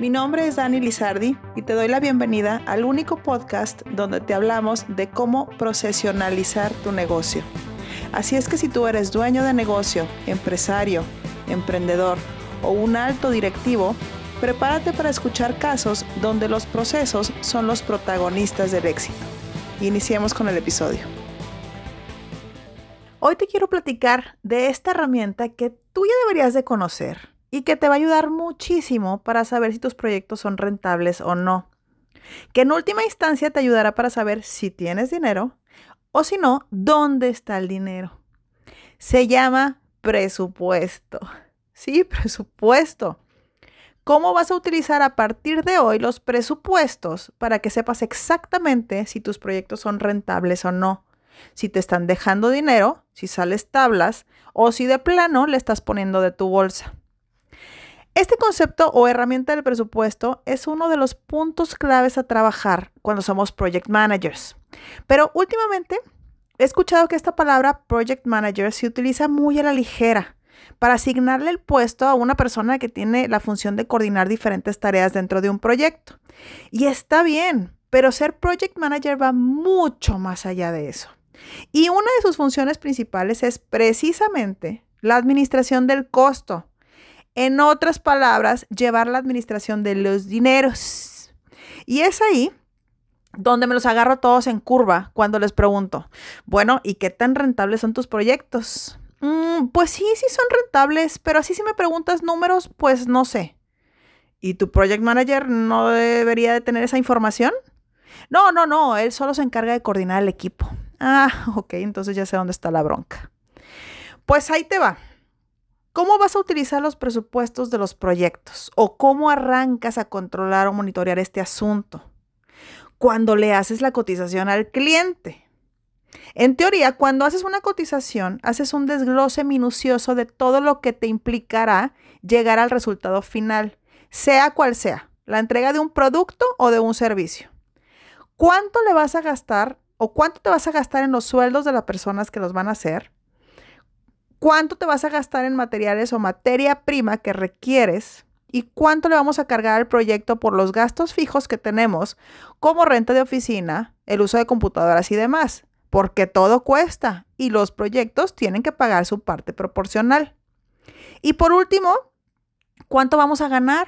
Mi nombre es Dani Lizardi y te doy la bienvenida al único podcast donde te hablamos de cómo procesionalizar tu negocio. Así es que si tú eres dueño de negocio, empresario, emprendedor o un alto directivo, prepárate para escuchar casos donde los procesos son los protagonistas del éxito. Iniciemos con el episodio. Hoy te quiero platicar de esta herramienta que tú ya deberías de conocer y que te va a ayudar muchísimo para saber si tus proyectos son rentables o no. Que en última instancia te ayudará para saber si tienes dinero o si no, dónde está el dinero. Se llama presupuesto. Sí, presupuesto. ¿Cómo vas a utilizar a partir de hoy los presupuestos para que sepas exactamente si tus proyectos son rentables o no? Si te están dejando dinero, si sales tablas o si de plano le estás poniendo de tu bolsa. Este concepto o herramienta del presupuesto es uno de los puntos claves a trabajar cuando somos project managers. Pero últimamente he escuchado que esta palabra project manager se utiliza muy a la ligera para asignarle el puesto a una persona que tiene la función de coordinar diferentes tareas dentro de un proyecto. Y está bien, pero ser project manager va mucho más allá de eso. Y una de sus funciones principales es precisamente la administración del costo en otras palabras, llevar la administración de los dineros. Y es ahí donde me los agarro todos en curva cuando les pregunto, bueno, ¿y qué tan rentables son tus proyectos? Mm, pues sí, sí son rentables, pero así si me preguntas números, pues no sé. ¿Y tu project manager no debería de tener esa información? No, no, no, él solo se encarga de coordinar el equipo. Ah, ok, entonces ya sé dónde está la bronca. Pues ahí te va. ¿Cómo vas a utilizar los presupuestos de los proyectos? ¿O cómo arrancas a controlar o monitorear este asunto? Cuando le haces la cotización al cliente. En teoría, cuando haces una cotización, haces un desglose minucioso de todo lo que te implicará llegar al resultado final, sea cual sea, la entrega de un producto o de un servicio. ¿Cuánto le vas a gastar o cuánto te vas a gastar en los sueldos de las personas que los van a hacer? Cuánto te vas a gastar en materiales o materia prima que requieres y cuánto le vamos a cargar al proyecto por los gastos fijos que tenemos, como renta de oficina, el uso de computadoras y demás, porque todo cuesta y los proyectos tienen que pagar su parte proporcional. Y por último, ¿cuánto vamos a ganar?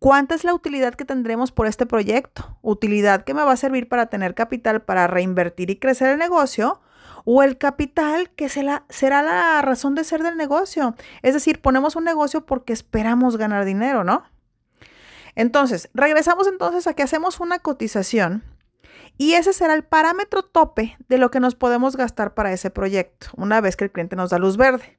¿Cuánta es la utilidad que tendremos por este proyecto? Utilidad que me va a servir para tener capital para reinvertir y crecer el negocio o el capital que será la razón de ser del negocio. Es decir, ponemos un negocio porque esperamos ganar dinero, ¿no? Entonces, regresamos entonces a que hacemos una cotización y ese será el parámetro tope de lo que nos podemos gastar para ese proyecto, una vez que el cliente nos da luz verde.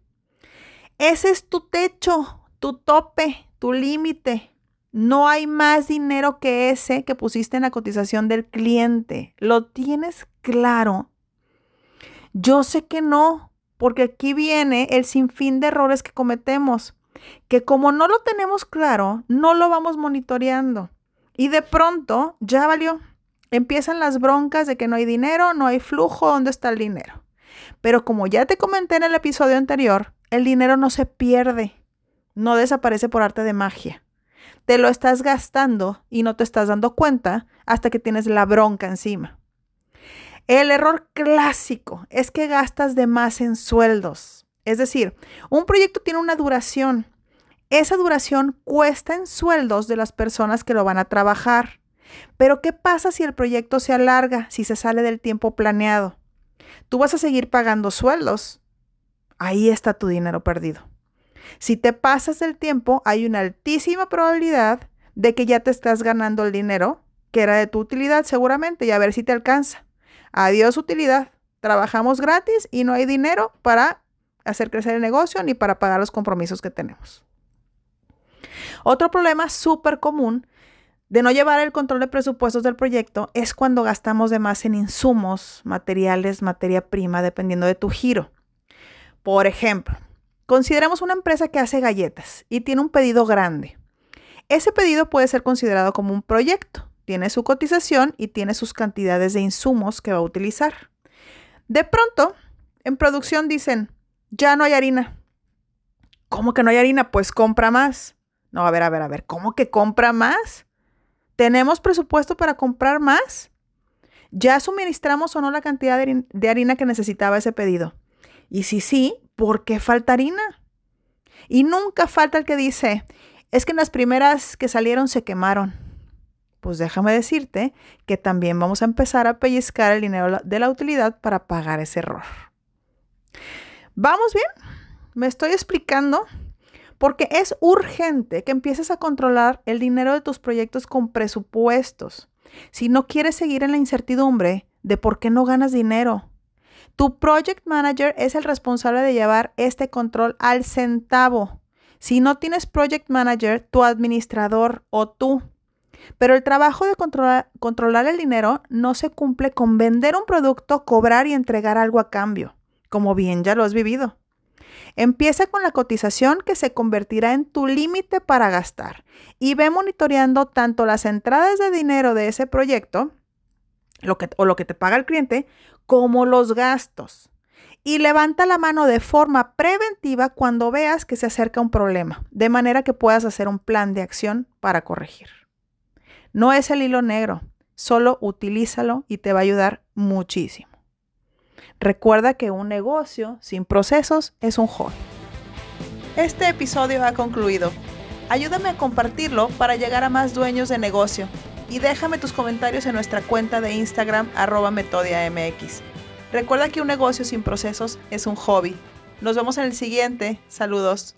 Ese es tu techo, tu tope, tu límite. No hay más dinero que ese que pusiste en la cotización del cliente. ¿Lo tienes claro? Yo sé que no, porque aquí viene el sinfín de errores que cometemos, que como no lo tenemos claro, no lo vamos monitoreando. Y de pronto ya valió. Empiezan las broncas de que no hay dinero, no hay flujo, ¿dónde está el dinero? Pero como ya te comenté en el episodio anterior, el dinero no se pierde, no desaparece por arte de magia. Te lo estás gastando y no te estás dando cuenta hasta que tienes la bronca encima. El error clásico es que gastas de más en sueldos. Es decir, un proyecto tiene una duración. Esa duración cuesta en sueldos de las personas que lo van a trabajar. Pero ¿qué pasa si el proyecto se alarga, si se sale del tiempo planeado? Tú vas a seguir pagando sueldos. Ahí está tu dinero perdido. Si te pasas del tiempo, hay una altísima probabilidad de que ya te estás ganando el dinero que era de tu utilidad seguramente y a ver si te alcanza. Adiós utilidad. Trabajamos gratis y no hay dinero para hacer crecer el negocio ni para pagar los compromisos que tenemos. Otro problema súper común de no llevar el control de presupuestos del proyecto es cuando gastamos de más en insumos, materiales, materia prima, dependiendo de tu giro. Por ejemplo, consideremos una empresa que hace galletas y tiene un pedido grande. Ese pedido puede ser considerado como un proyecto tiene su cotización y tiene sus cantidades de insumos que va a utilizar. De pronto, en producción dicen, ya no hay harina. ¿Cómo que no hay harina? Pues compra más. No, a ver, a ver, a ver, ¿cómo que compra más? ¿Tenemos presupuesto para comprar más? ¿Ya suministramos o no la cantidad de, harina que necesitaba ese pedido? Y si sí, ¿por qué falta harina? Y nunca falta el que dice, es que en las primeras que salieron se quemaron. Pues déjame decirte que también vamos a empezar a pellizcar el dinero de la utilidad para pagar ese error. ¿Vamos bien? ¿Me estoy explicando? Porque es urgente que empieces a controlar el dinero de tus proyectos con presupuestos. Si no quieres seguir en la incertidumbre de por qué no ganas dinero. Tu project manager es el responsable de llevar este control al centavo. Si no tienes project manager, tu administrador o tú. Pero el trabajo de controlar, el dinero no se cumple con vender un producto, cobrar y entregar algo a cambio, como bien ya lo has vivido. Empieza con la cotización que se convertirá en tu límite para gastar y ve monitoreando tanto las entradas de dinero de ese proyecto lo que, o lo que te paga el cliente como los gastos. Y levanta la mano de forma preventiva cuando veas que se acerca un problema, de manera que puedas hacer un plan de acción para corregir. No es el hilo negro, solo utilízalo y te va a ayudar muchísimo. Recuerda que un negocio sin procesos es un hobby. Este episodio ha concluido. Ayúdame a compartirlo para llegar a más dueños de negocio y déjame tus comentarios en nuestra cuenta de Instagram arroba metodiamx. Recuerda que un negocio sin procesos es un hobby. Nos vemos en el siguiente. Saludos.